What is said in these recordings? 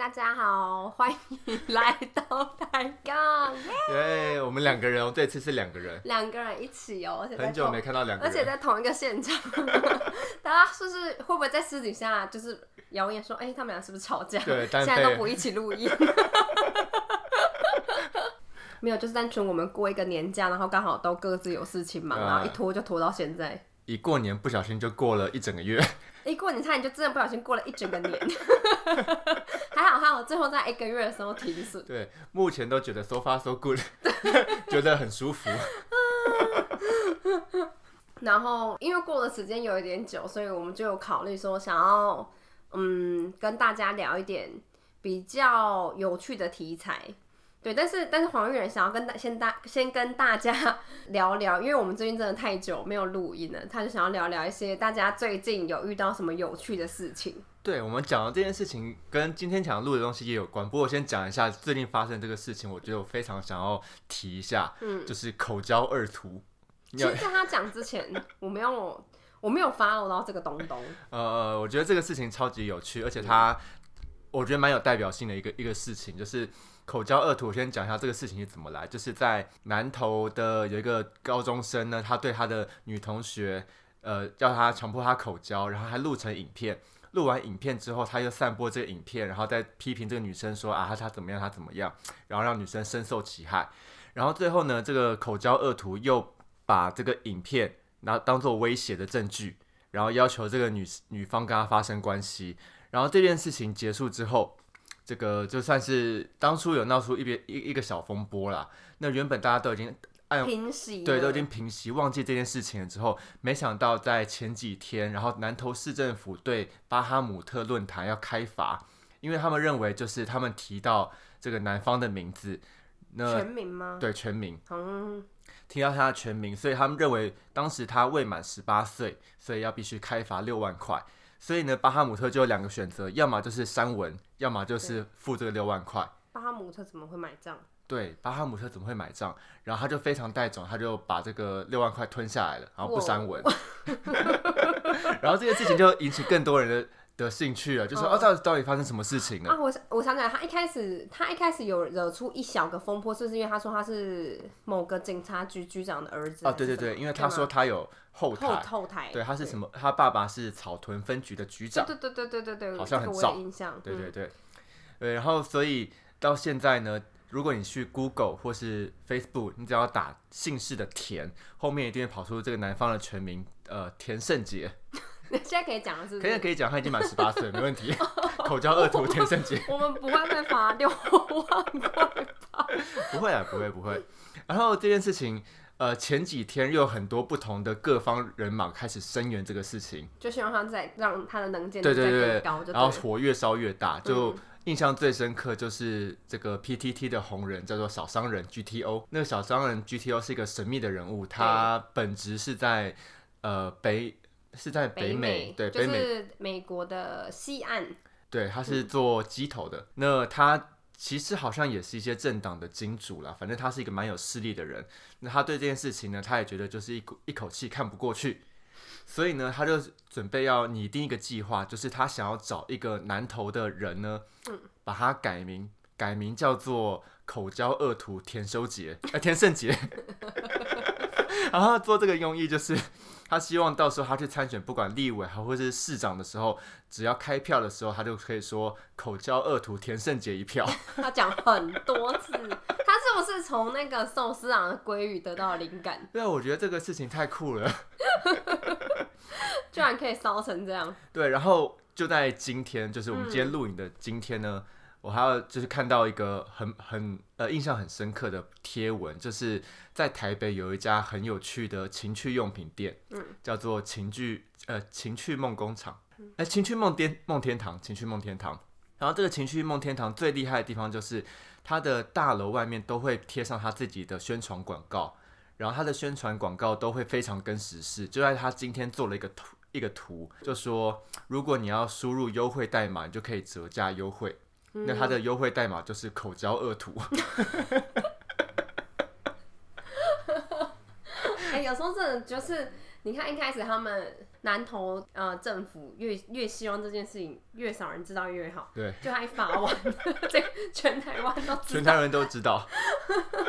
大家好，欢迎来到抬杠，耶！我们两个人哦，这次是两个人，两个人一起哦，而且在很久同没看到两个人而且。在同一个现场，大家是不是会不会在私底下就是谣言说，哎、他们俩是不是吵架？对现在都不一起录音。没有，就是单纯我们过一个年假，然后刚好都各自有事情忙，啊然后一拖就拖到现在。一过年不小心就过了一整个月，一过年差点就真的不小心过了一整个年，还好还好，最后在一个月的时候停损。对，目前都觉得 so far so good，觉得很舒服。然后因为过的时间有一点久，所以我们就有考虑说想要嗯跟大家聊一点比较有趣的题材。对，但是但是黄玉仁想要跟大先大先跟大家 聊聊，因为我们最近真的太久没有录音了，他就想要聊聊一些大家最近有遇到什么有趣的事情。对我们讲的这件事情跟今天想录的东西也有关，不过我先讲一下最近发生这个事情，我觉得我非常想要提一下，嗯，就是口交二图。其实，在他讲之前，我没有我没有 follow 到这个东东。呃，我觉得这个事情超级有趣，而且它我觉得蛮有代表性的一个一个事情，就是口交恶徒。我先讲一下这个事情是怎么来，就是在南投的有一个高中生呢，他对他的女同学，呃，叫他强迫他口交，然后还录成影片。录完影片之后，他又散播这个影片，然后再批评这个女生说啊，她她怎么样，她怎么样，然后让女生深受其害。然后最后呢，这个口交恶徒又把这个影片，拿当做威胁的证据，然后要求这个女女方跟他发生关系。然后这件事情结束之后，这个就算是当初有闹出一边一一个小风波啦。那原本大家都已经按平息对，都已经平息，忘记这件事情了之后，没想到在前几天，然后南投市政府对巴哈姆特论坛要开罚，因为他们认为就是他们提到这个男方的名字，那全名吗？对全名嗯，提到他的全名，所以他们认为当时他未满十八岁，所以要必须开罚六万块。所以呢，巴哈姆特就有两个选择，要么就是删文，要么就是付这个六万块。巴哈姆特怎么会买账？对，巴哈姆特怎么会买账？然后他就非常带种，他就把这个六万块吞下来了，然后不删文。然后这件事情就引起更多人的的兴趣了，就说嗯哦，到底到底发生什么事情了？啊，我想我想起来，他一开始他一开始有惹出一小个风波，是不是因为他说他是某个警察局局长的儿子？哦，对对对，因为他说他有后后台，后台，对，他是什么？他爸爸是草屯分局的局长。对对对对对对对，好像很早印象。嗯，对对对，对，然后所以到现在呢，如果你去 Google 或是 Facebook，你只要打姓氏的田，后面一定会跑出这个男方的全名，呃，田胜杰。现在可以讲了，是不是？可以可以讲，他已经满十八岁，没问题。口交恶徒田胜杰，我们不会被罚六万块吧？不会啊，不会不会。然后这件事情，呃，前几天又有很多不同的各方人马开始声援这个事情，就希望他再让他的能见度再更高，就然后。火越烧越大，就嗯印象最深刻就是这个 PTT 的红人叫做小商人 GTO，那个小商人 GTO 是一个神秘的人物，他本职是在呃北是在北美，对就北美是美国的西岸，对，他是做机头的。那他其实好像也是一些政党的金主啦，反正他是一个蛮有势力的人。那他对这件事情呢，他也觉得就是一股一口气看不过去，所以呢，他就准备要拟定一个计划，就是他想要找一个南投的人呢，把他改名，改名叫做口交恶徒田修杰，呃，田胜杰。然后做这个用意就是，他希望到时候他去参选，不管立委还或是市长的时候，只要开票的时候，他就可以说口交恶徒田胜杰一票。他讲很多次，他是不是从那个寿司郎的鲑鱼得到了灵感，对啊，我觉得这个事情太酷了。居然可以烧成这样？对，然后就在今天，就是我们今天录影的今天呢，我还要就是看到一个很很呃印象很深刻的贴文，就是在台北有一家很有趣的情趣用品店，嗯，叫做情趣呃情趣梦工厂，哎、情趣梦天梦天堂，情趣梦天堂。然后这个情趣梦天堂最厉害的地方就是它的大楼外面都会贴上他自己的宣传广告，然后他的宣传广告都会非常跟时事，就在他今天做了一个图一个图，就说如果你要输入优惠代码，你就可以折价优惠。那它的优惠代码就是口交恶徒，哎、有时候真的就是你看一开始他们南投呃政府越越希望这件事情越少人知道越好，对，就还发完，这全台湾都知全道。台人都知道。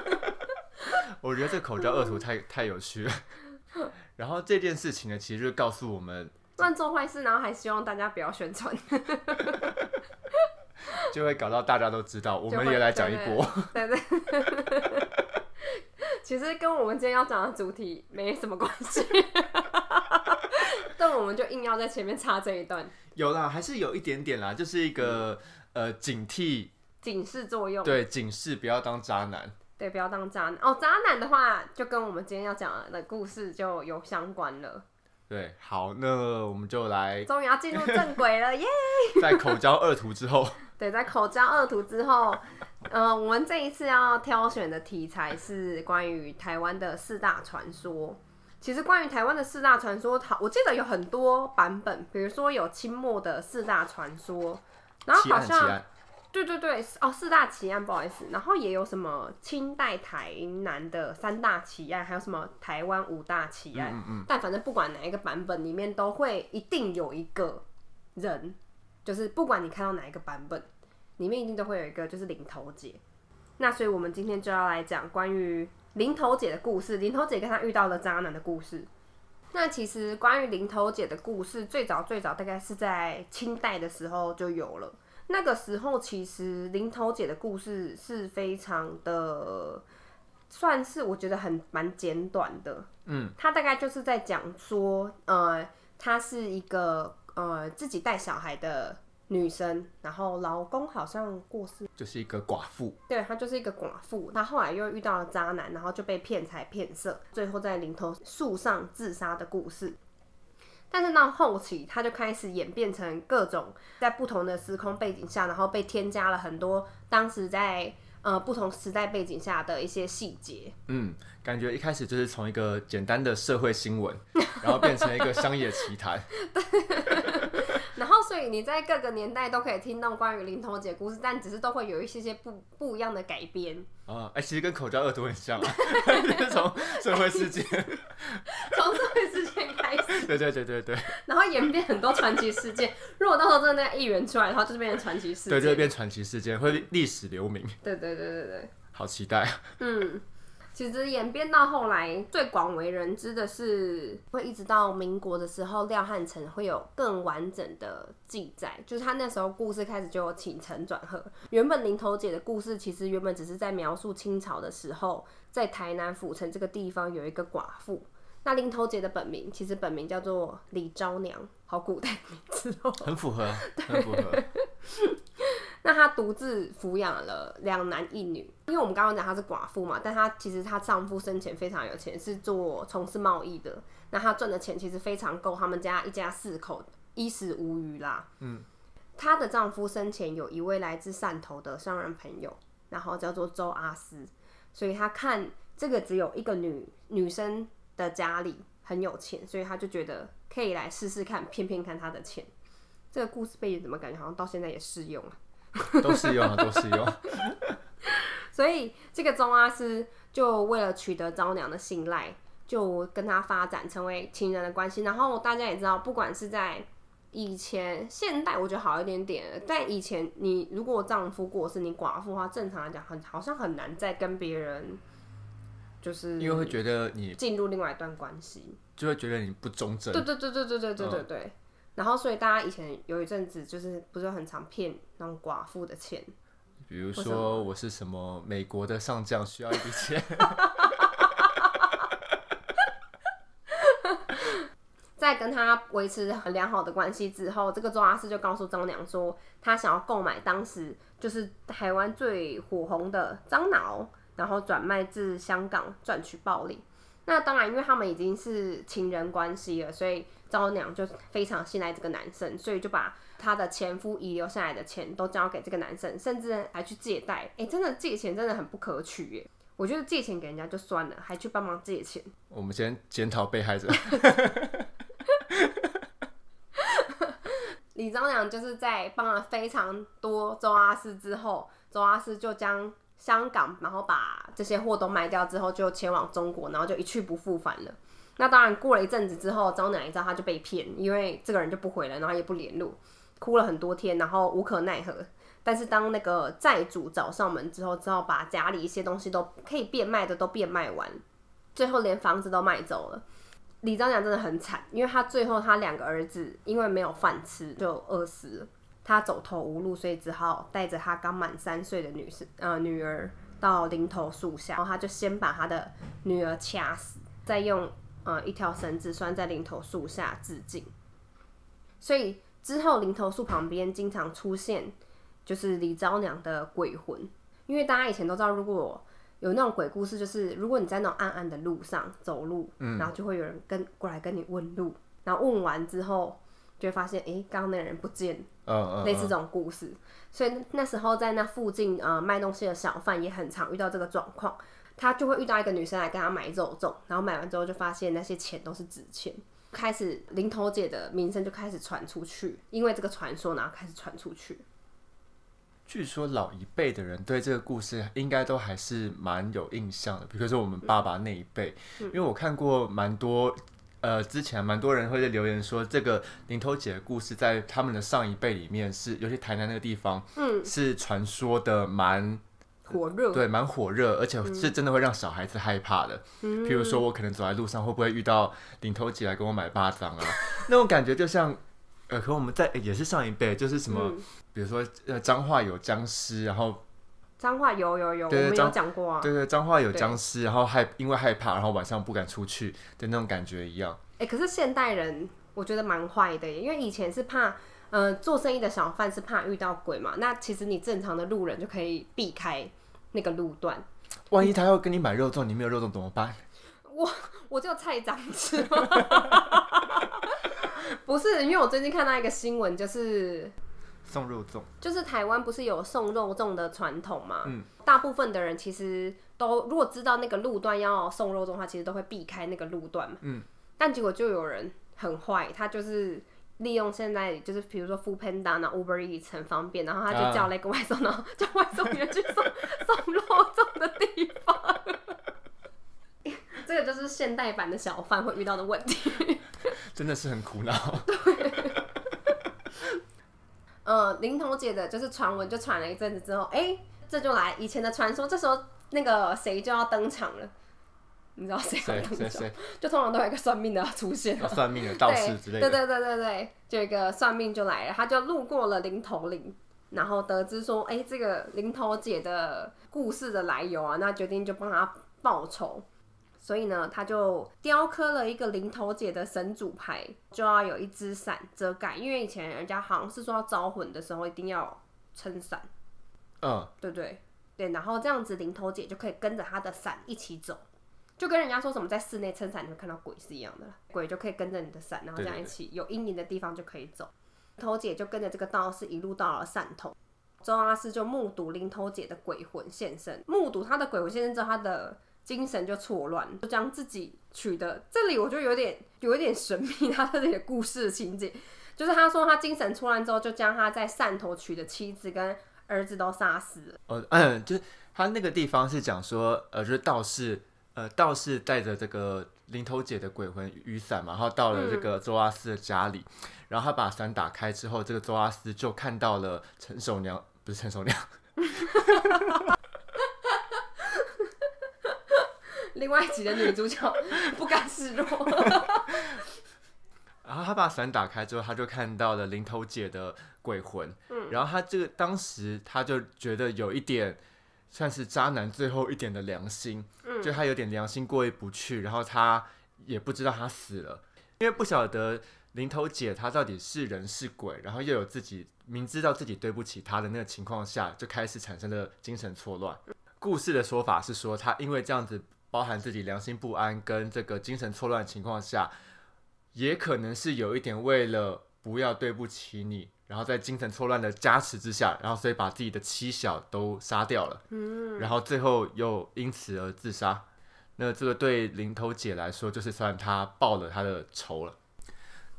我觉得这口交恶徒太太有趣了。然后这件事情呢，其实就告诉我们，乱做坏事，然后还希望大家不要宣传。就会搞到大家都知道，我们也来讲一波。对对。其实跟我们今天要讲的主题没什么关系，但我们就硬要在前面插这一段有啦，还是有一点点啦，就是一个、呃警惕，警示作用。对警示不要当渣男。对，不要当渣男哦。渣男的话，就跟我们今天要讲的故事就有相关了。对，好，那我们就来终于要进入正轨了，耶！在口交二图之后，对，在口交二图之后，呃，我们这一次要挑选的题材是关于台湾的四大传说。其实关于台湾的四大传说，好，我记得有很多版本，比如说有清末的四大传说，然后好像，对对对，哦，四大奇案，不好意思，然后也有什么清代台南的三大奇案，还有什么台湾五大奇案，嗯嗯，但反正不管哪一个版本里面，都会一定有一个人，就是不管你看到哪一个版本，里面一定都会有一个就是零头姐。那所以我们今天就要来讲关于零头姐的故事，零头姐跟她遇到的渣男的故事。那其实关于零头姐的故事，最早最早大概是在清代的时候就有了。那个时候其实零头姐的故事是非常的，算是我觉得很蛮简短的。嗯，她大概就是在讲说，呃，她是一个呃自己带小孩的女生，然后老公好像过世，就是一个寡妇。对她就是一个寡妇。她后来又遇到了渣男，然后就被骗财骗色，最后在林头树上自杀的故事。但是到后期，她就开始演变成各种在不同的时空背景下，然后被添加了很多当时在呃不同时代背景下的一些细节。嗯，感觉一开始就是从一个简单的社会新闻，然后变成一个商业奇谈。然后，所以你在各个年代都可以听到关于林头姐的故事，但只是都会有一些些不不一样的改编。啊，哎、其实跟口交恶毒很像啊，就 是从社会事件，从社会事件开始，对对对对对，然后演变很多传奇事件。如果到时候真的那一元出来的话，就是变成传奇事件。对，就会变传奇事件，会历史留名，对对对对对，好期待啊！嗯。其实演变到后来，最广为人知的是，会一直到民国的时候，廖汉成会有更完整的记载，就是他那时候故事开始就有起承转合。原本林头姐的故事，其实原本只是在描述清朝的时候，在台南府城这个地方有一个寡妇。那林头姐的本名其实本名叫做李昭娘，好古代名字哦。很符合，很符合。那她独自抚养了两男一女，因为我们刚刚讲她是寡妇嘛，但她其实她丈夫生前非常有钱，是做从事贸易的。那她赚的钱其实非常够他们家一家四口衣食无余啦。嗯，她的丈夫生前有一位来自汕头的商人朋友，然后叫做周阿斯，所以她看这个只有一个女女生的家里很有钱，所以她就觉得可以来试试看，骗骗看她的钱。这个故事背景怎么感觉好像到现在也适用啊？都适用啊，都适用。所以这个钟阿斯就为了取得昭娘的信赖，就跟他发展成为情人的关系。然后大家也知道，不管是在以前、现代，我觉得好一点点。但以前你如果丈夫过世，你寡妇的话，正常来讲很好像很难再跟别人就是因为会觉得你进入另外一段关系。就会觉得你不忠贞对，对对对对对对对对。然后，所以大家以前有一阵子就是不是很常骗那种寡妇的钱，比如什说我是什么美国的上将，需要一笔钱，在跟他维持很良好的关系之后，这个周阿四就告诉张娘说，他想要购买当时就是台湾最火红的樟脑，然后转卖至香港赚取暴利。那当然，因为他们已经是情人关系了，所以昭娘就非常信赖这个男生，所以就把她的前夫遗留下来的钱都交给这个男生，甚至还去借贷。哎、真的借钱真的很不可取耶！我觉得借钱给人家就算了，还去帮忙借钱。我们先检讨被害者。李昭娘就是在帮了非常多周阿斯之后，周阿斯就将香港，然后把这些货都卖掉之后，就前往中国，然后就一去不复返了。那当然过了一阵子之后，招娘一知道他就被骗，因为这个人就不回来，然后也不联络，哭了很多天，然后无可奈何。但是当那个债主找上门之后，只好把家里一些东西都可以变卖的都变卖完，最后连房子都卖走了。李张娘真的很惨，因为他最后他两个儿子因为没有饭吃就饿死了，他走投无路，所以只好带着他刚满三岁的女士呃女儿到林头树下，然后他就先把他的女儿掐死，再用呃一条绳子拴在林头树下自尽。所以之后林头树旁边经常出现就是李昭娘的鬼魂，因为大家以前都知道，如果有那种鬼故事，就是如果你在那种暗暗的路上走路，然后就会有人跟过来跟你问路，然后问完之后就会发现，哎，刚刚那个人不见，嗯嗯，类似这种故事。所以那时候在那附近呃卖东西的小贩也很常遇到这个状况，他就会遇到一个女生来跟他买肉粽，然后买完之后就发现那些钱都是纸钱，开始零头姐的名声就开始传出去，因为这个传说然后开始传出去。据说老一辈的人对这个故事应该都还是蛮有印象的，比如说我们爸爸那一辈，因为我看过蛮多，呃，之前蛮多人会在留言说，这个林头姐的故事在他们的上一辈里面是，尤其台南那个地方，嗯，是传说的蛮火热，对，蛮火热，而且是真的会让小孩子害怕的。嗯，譬如说我可能走在路上，会不会遇到领头姐来跟我买巴掌啊？那种感觉就像。呃，可我们在也是上一辈，就是什么，比如说呃，脏话有僵尸，然后脏话有有有，我们有讲过啊。对对，脏话有僵尸，然后害因为害怕，然后晚上不敢出去的那种感觉一样。哎，可是现代人我觉得蛮坏的，因为以前是怕，呃，做生意的小贩是怕遇到鬼嘛。那其实你正常的路人就可以避开那个路段。万一他要跟你买肉粽，你没有肉粽怎么办？我我就菜长吃。不是，因为我最近看到一个新闻，就是送肉粽，就是台湾不是有送肉粽的传统嘛？嗯，大部分的人其实都如果知道那个路段要送肉粽的话，其实都会避开那个路段嘛。嗯，但结果就有人很坏，他就是利用现在就是比如说 f o o Panda 那 Uber Eats 很方便，然后他就叫了一个外送，然后叫外送员去送送肉粽的地方。这个就是现代版的小贩会遇到的问题。真的是很苦恼。对，呃，林头姐的就是传闻，就传了一阵子之后，哎，这就来以前的传说，这时候那个谁就要登场了，你知道谁要登场？就通常都有一个算命的出现，算命的道士之类的。对对对对对，就一个算命就来了，他就路过了林头林，然后得知说，哎，这个林头姐的故事的来由啊，那决定就帮他报仇。所以呢，他就雕刻了一个零头姐的神主牌，就要有一只伞遮盖，因为以前人家好像是说要招魂的时候一定要撑伞，嗯，对对？对，然后这样子零头姐就可以跟着他的伞一起走，就跟人家说什么在室内撑伞你会看到鬼是一样的，鬼就可以跟着你的伞，然后这样一起有阴影的地方就可以走。头姐就跟着这个道士一路到了汕头，周阿师就目睹零头姐的鬼魂现身，目睹他的鬼魂现身之后，他的。精神就错乱，就将自己取的。这里我就有点有一点神秘，他这里的故事情节，就是他说他精神错乱之后，就将他在汕头娶的妻子跟儿子都杀死了。哦，嗯，就是他那个地方是讲说，呃，就是道士，呃，道士带着这个林头姐的鬼魂雨伞嘛，然后到了这个周阿斯的家里，然后他把伞打开之后，这个周阿斯就看到了陈守娘，不是陈守娘。另外一集的女主角不甘示弱，然后他把伞打开之后，他就看到了零头姐的鬼魂。嗯，然后他这个当时他就觉得有一点算是渣男最后一点的良心，嗯，就他有点良心过意不去，然后他也不知道他死了，因为不晓得零头姐她到底是人是鬼，然后又有自己明知道自己对不起他的那个情况下，就开始产生了精神错乱。故事的说法是说，他因为这样子。包含自己良心不安跟这个精神错乱情况下，也可能是有一点为了不要对不起你，然后在精神错乱的加持之下，然后所以把自己的妻小都杀掉了，嗯，然后最后又因此而自杀。那这个对林头姐来说，就是算她报了她的仇了。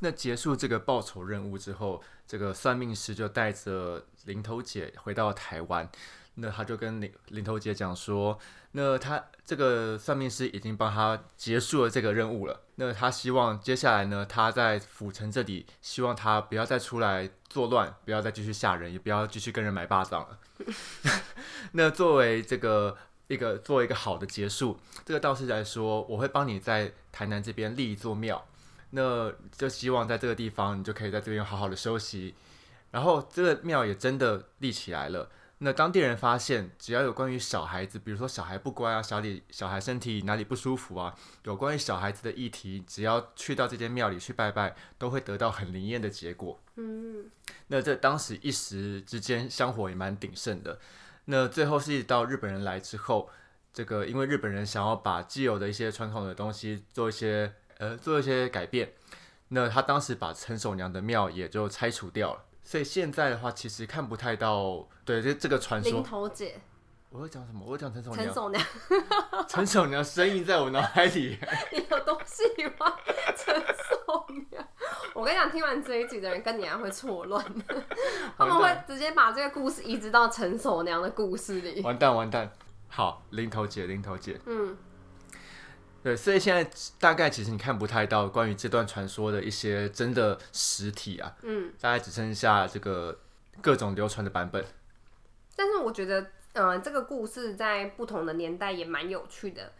那结束这个报仇任务之后，这个算命师就带着林头姐回到台湾。那他就跟领领头姐讲说，那他这个算命师已经帮他结束了这个任务了。那他希望接下来呢，他在府城这里，希望他不要再出来作乱，不要再继续吓人，也不要继续跟人买巴掌了。那作为这个一个作为一个好的结束，这个道士来说，我会帮你在台南这边立一座庙，那就希望在这个地方，你就可以在这边好好的休息。然后这个庙也真的立起来了。那当地人发现，只要有关于小孩子，比如说小孩不乖啊，小里小孩身体哪里不舒服啊，有关于小孩子的议题，只要去到这间庙里去拜拜，都会得到很灵验的结果。嗯，那这当时一时之间香火也蛮鼎盛的。那最后是一到日本人来之后，这个因为日本人想要把既有的一些传统的东西做一些呃做一些改变，那他当时把陈守娘的庙也就拆除掉了。所以现在的话，其实看不太到，对这这个传零说，头姐。我会讲什么？我会讲陈守娘，陈守娘，陈守娘声音在我脑海里。你有多喜欢陈守娘？我跟你讲，听完这一集的人跟你一样会错乱，他们会直接把这个故事移植到陈守娘的故事里。完蛋完蛋，好，零头姐零头姐，嗯，对，所以现在大概其实你看不太到关于这段传说的一些真的实体啊，嗯，大概只剩下这个各种流传的版本。但是我觉得，呃，这个故事在不同的年代也蛮有趣的。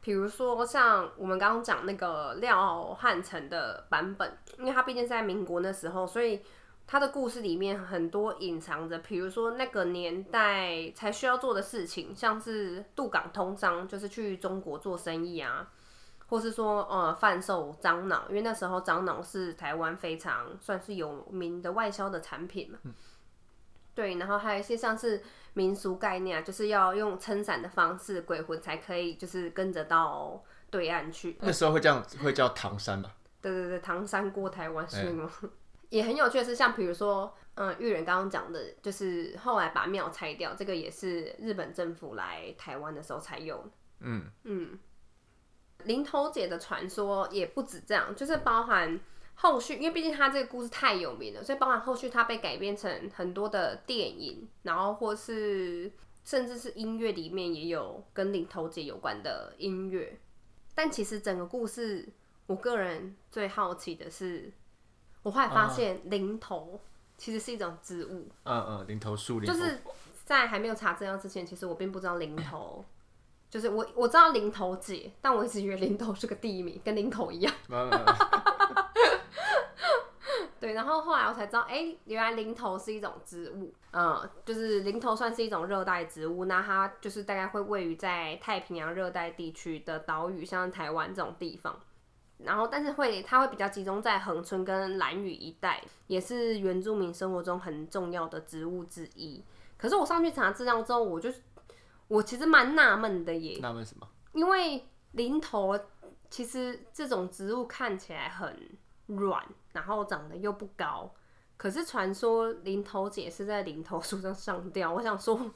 比如说像我们刚刚讲那个廖汉成的版本，因为他毕竟是在民国那时候，所以他的故事里面很多隐藏着，比如说那个年代才需要做的事情，像是渡港通商，就是去中国做生意啊，或是说呃贩售樟脑，因为那时候樟脑是台湾非常算是有名的外销的产品嘛。对，然后还有一些像是民俗概念啊，就是要用撑伞的方式，鬼魂才可以就是跟着到对岸去。那时候会这样，会叫唐山吧？对对对，唐山过台湾是吗？也很有趣的是，像比如说，嗯，玉人刚刚讲的，就是后来把庙拆掉，这个也是日本政府来台湾的时候才有的。嗯，嗯，林头姐的传说也不止这样，就是包含后续，因为毕竟它这个故事太有名了，所以包含后续它被改编成很多的电影，然后或是甚至是音乐里面也有跟林头姐有关的音乐。但其实整个故事，我个人最好奇的是，我后来发现零头其实是一种植物，嗯嗯，零头树，零就是在还没有查资料之前，其实我并不知道零头，就是我我知道零头姐，但我一直以为零头是个地名，跟零口一样。对，然后后来我才知道，哎、原来零头是一种植物，嗯，就是零头算是一种热带植物，那它就是大概会位于在太平洋热带地区的岛屿，像台湾这种地方。然后，但是会它会比较集中在恒春跟兰屿一带，也是原住民生活中很重要的植物之一。可是我上去查资料之后，我就我其实蛮纳闷的耶，纳闷什么？因为林头其实这种植物看起来很软，然后长得又不高，可是传说林头姐是在林头树上上吊。我想说，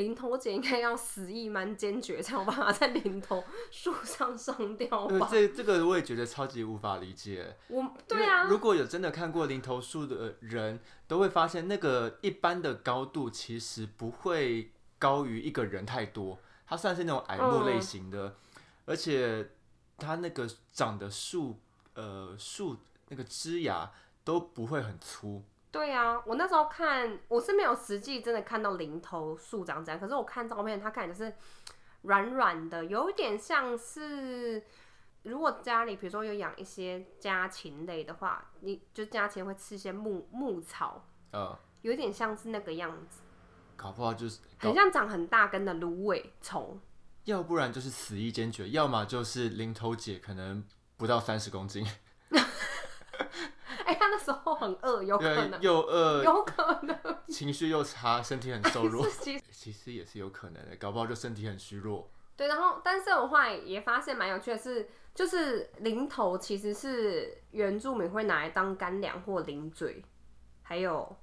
林头姐应该要死意蛮坚决，才有办法在林头树上上吊呃吧？这这个我也觉得超级无法理解。我对啊，如果有真的看过零头树的人，都会发现那个一般的高度其实不会高于一个人太多，它算是那种矮木类型的，而且它那个长的树呃树那个枝芽都不会很粗。对啊，我那时候看我是没有实际真的看到零头树长怎样，可是我看照片，它看起来就是软软的，有一点像是如果家里比如说有养一些家禽类的话，你就家禽会吃一些牧牧草，呃，有点像是那个样子，搞不好就是，很像长很大根的芦苇虫。要不然就是死意坚决，要么就是零头姐可能不到三十公斤，很饿，有可能，又饿，有可能情绪又差，身体很瘦弱，其实其实也是有可能的，搞不好就身体很虚弱。对，然后但是我后来也发现蛮有趣的是，就是零头其实是原住民会拿来当干粮或零嘴，还有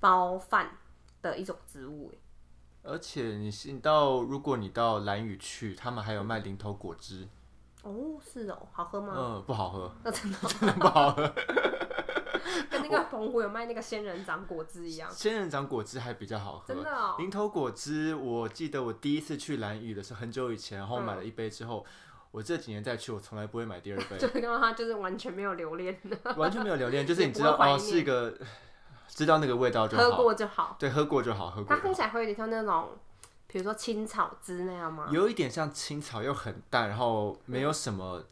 包饭的一种植物耶。而且你是你到，如果你到兰屿去，他们还有卖零头果汁，哦，是哦，好喝吗？嗯，不好喝，那真的真的 不好喝。跟那个澎湖有卖那个仙人掌果汁一样，仙人掌果汁还比较好喝。真的哦。林头果汁，我记得我第一次去蓝屿的是很久以前，然后买了一杯之后，我这几年再去，我从来不会买第二杯。就是刚刚他就是完全没有留恋的，完全没有留恋，就是你知道哦，是一个知道那个味道就好，喝过就好。对，喝过就好，喝过。它喝起来会有点像那种，比如说青草汁那样吗？有一点像青草，又很淡，然后没有什么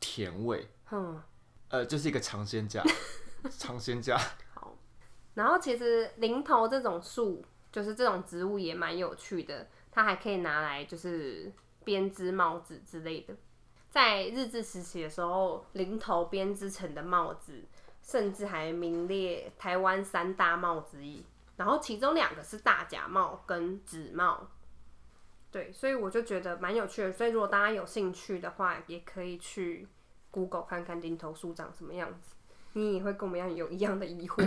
甜味。嗯。呃，就是一个尝鲜价，尝鲜价。好，然后其实林头这种树，就是这种植物也蛮有趣的，它还可以拿来就是编织帽子之类的。在日治时期的时候，林头编织成的帽子，甚至还名列台湾三大帽之一。然后其中两个是大假帽跟紫帽。对，所以我就觉得蛮有趣的。所以如果大家有兴趣的话，也可以去。Google 看看林头树长什么样子，你也会跟我们一样有一样的疑惑。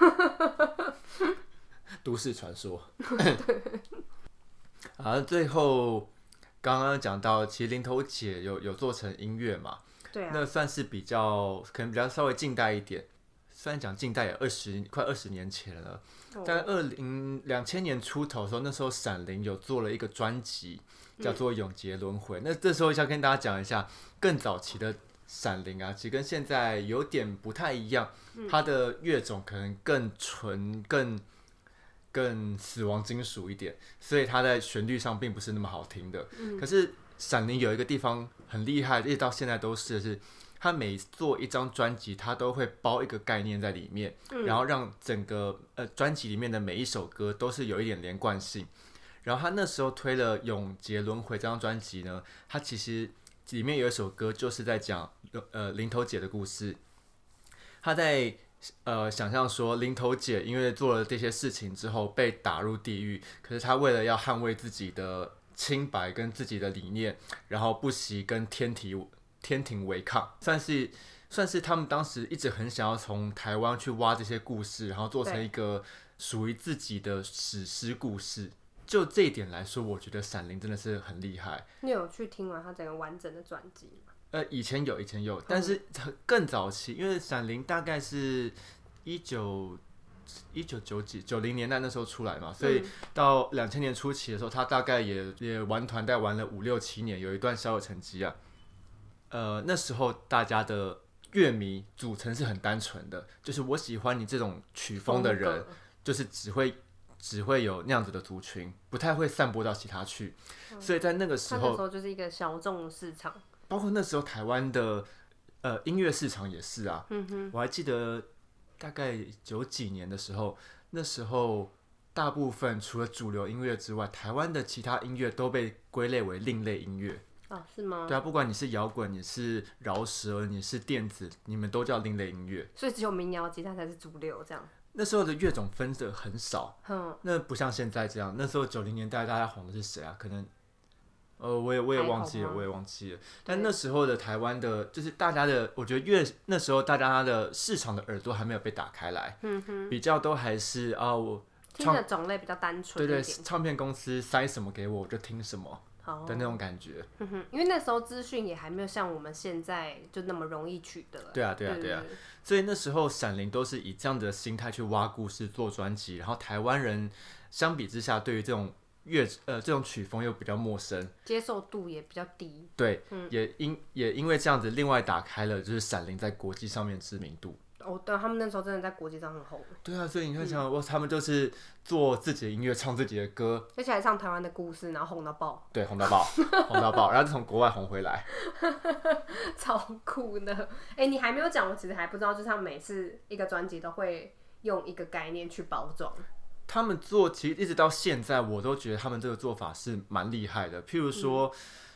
都市传说。啊，最后刚刚讲到，其实林头姐有有做成音乐嘛？对啊。那算是比较可能比较稍微近代一点，虽然讲近代也二十快二十年前了，在二零两千年出头的时候，那时候闪灵有做了一个专辑，叫做《永劫轮回》。那这时候要跟大家讲一下更早期的。闪灵啊，其实跟现在有点不太一样，它的乐种可能更纯、更更死亡金属一点，所以它在旋律上并不是那么好听的。可是闪灵有一个地方很厉害，一直到现在都是，是它每做一张专辑，它都会包一个概念在里面，然后让整个呃专辑里面的每一首歌都是有一点连贯性。然后他那时候推了《永劫轮回》这张专辑呢，他其实。里面有一首歌，就是在讲呃林头姐的故事。她在呃想象说，林头姐因为做了这些事情之后被打入地狱，可是她为了要捍卫自己的清白跟自己的理念，然后不惜跟天体天庭违抗，算是算是他们当时一直很想要从台湾去挖这些故事，然后做成一个属于自己的史诗故事。就这一点来说，我觉得闪灵真的是很厉害。你有去听完他整个完整的专辑吗？呃，以前有，以前有，但是更早期，因为闪灵大概是一九一九九几九零年代那时候出来嘛，所以到两千年初期的时候，他大概也也玩团带玩了五六七年，有一段小有成绩啊。呃，那时候大家的乐迷组成是很单纯的，就是我喜欢你这种曲风的人，就是只会。只会有那样子的族群，不太会散播到其他去，所以在那个时候，那时候就是一个小众市场。包括那时候台湾的呃音乐市场也是啊，我还记得大概九几年的时候，那时候大部分除了主流音乐之外，台湾的其他音乐都被归类为另类音乐。啊，是吗？对啊，不管你是摇滚，你是饶舌，你是电子，你们都叫另类音乐。所以只有民谣吉他才是主流，这样。那时候的乐种分的很少，那不像现在这样。那时候九零年代大家红的是谁啊？可能，呃，我也我也忘记了，我也忘记了。但那时候的台湾的，就是大家的，我觉得乐那时候大家的市场的耳朵还没有被打开来，比较都还是啊，我听的种类比较单纯。对对，唱片公司塞什么给我，我就听什么。的那种感觉，因为那时候资讯也还没有像我们现在就那么容易取得。对啊，对啊，对啊，所以那时候闪灵都是以这样的心态去挖故事、做专辑，然后台湾人相比之下，对于这种乐呃这种曲风又比较陌生，接受度也比较低。对，也因也因为这样子，另外打开了就是闪灵在国际上面知名度。哦，对，他们那时候真的在国际上很红。对啊，所以你看，想，哇，他们就是做自己的音乐，唱自己的歌，而且还唱台湾的故事，然后红到爆。对，红到爆，红到爆，然后从国外红回来，超酷的。哎，你还没有讲，我其实还不知道，就是他们每次一个专辑都会用一个概念去包装。他们做，其实一直到现在，我都觉得他们这个做法是蛮厉害的。譬如说，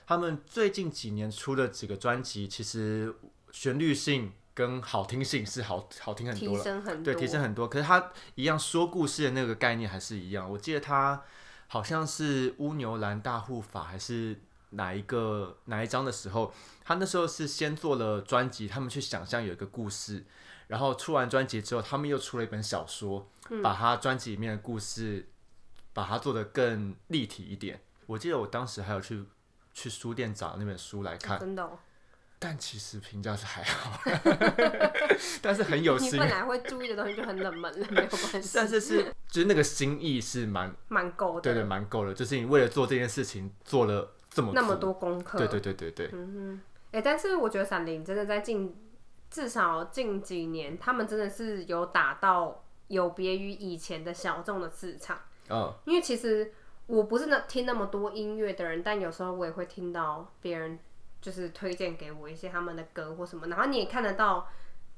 他们最近几年出的几个专辑，其实旋律性。跟好听性是好好听很多了，对，提升很多。可是他一样说故事的那个概念还是一样。我记得他好像是乌牛兰大护法还是哪一个哪一章的时候，他那时候是先做了专辑，他们去想象有一个故事，然后出完专辑之后，他们又出了一本小说，把他专辑里面的故事把它做得更立体一点。我记得我当时还有去去书店找那本书来看，真的。但其实评价是还好，但是很有心。你本，来会注意的东西就很冷门了，没有关系，但是是就是那个心意是蛮蛮够的，对对蛮够的，就是你为了做这件事情做了这么那么，多功课，对对对对对，嗯哼，哎、但是我觉得闪灵真的在近至少近几年，他们真的是有打到有别于以前的小众的市场。嗯，因为其实我不是那听那么多音乐的人，但有时候我也会听到别人就是推荐给我一些他们的歌或什么，然后你也看得到，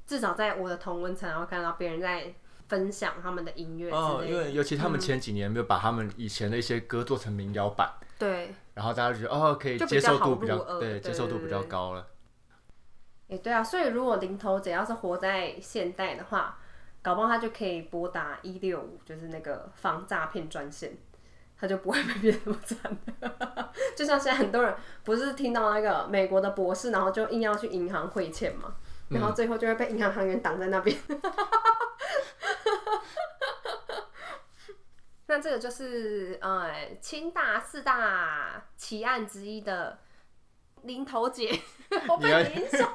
至少在我的同温层，然后看到别人在分享他们的音乐哦。因为尤其他们前几年没有把他们以前的一些歌做成民谣版，对，然后大家就觉得哦，可以接受度比较耳对对接受度比较高了。哎、对啊，所以如果林头姐要是活在现代的话，搞不好他就可以拨打一六五，就是那个防诈骗专线，她就不会被骗那么惨。就像现在很多人不是听到那个美国的博士，然后就硬要去银行汇钱嘛，然后最后就会被银行行员挡在那边。那这个就是呃清大四大奇案之一的林头姐，我被你要你影响。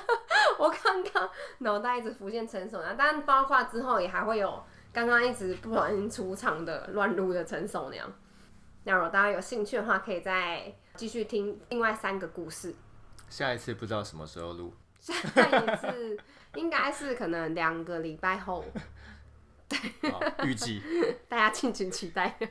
我刚刚脑袋一直浮现陈守娘，但包括之后也还会有刚刚一直不小心出场的乱录的陈守娘。那如果大家有兴趣的话，可以再继续听另外三个故事。下一次不知道什么时候录，下一次应该是可能两个礼拜后，对预计。大家敬请期待。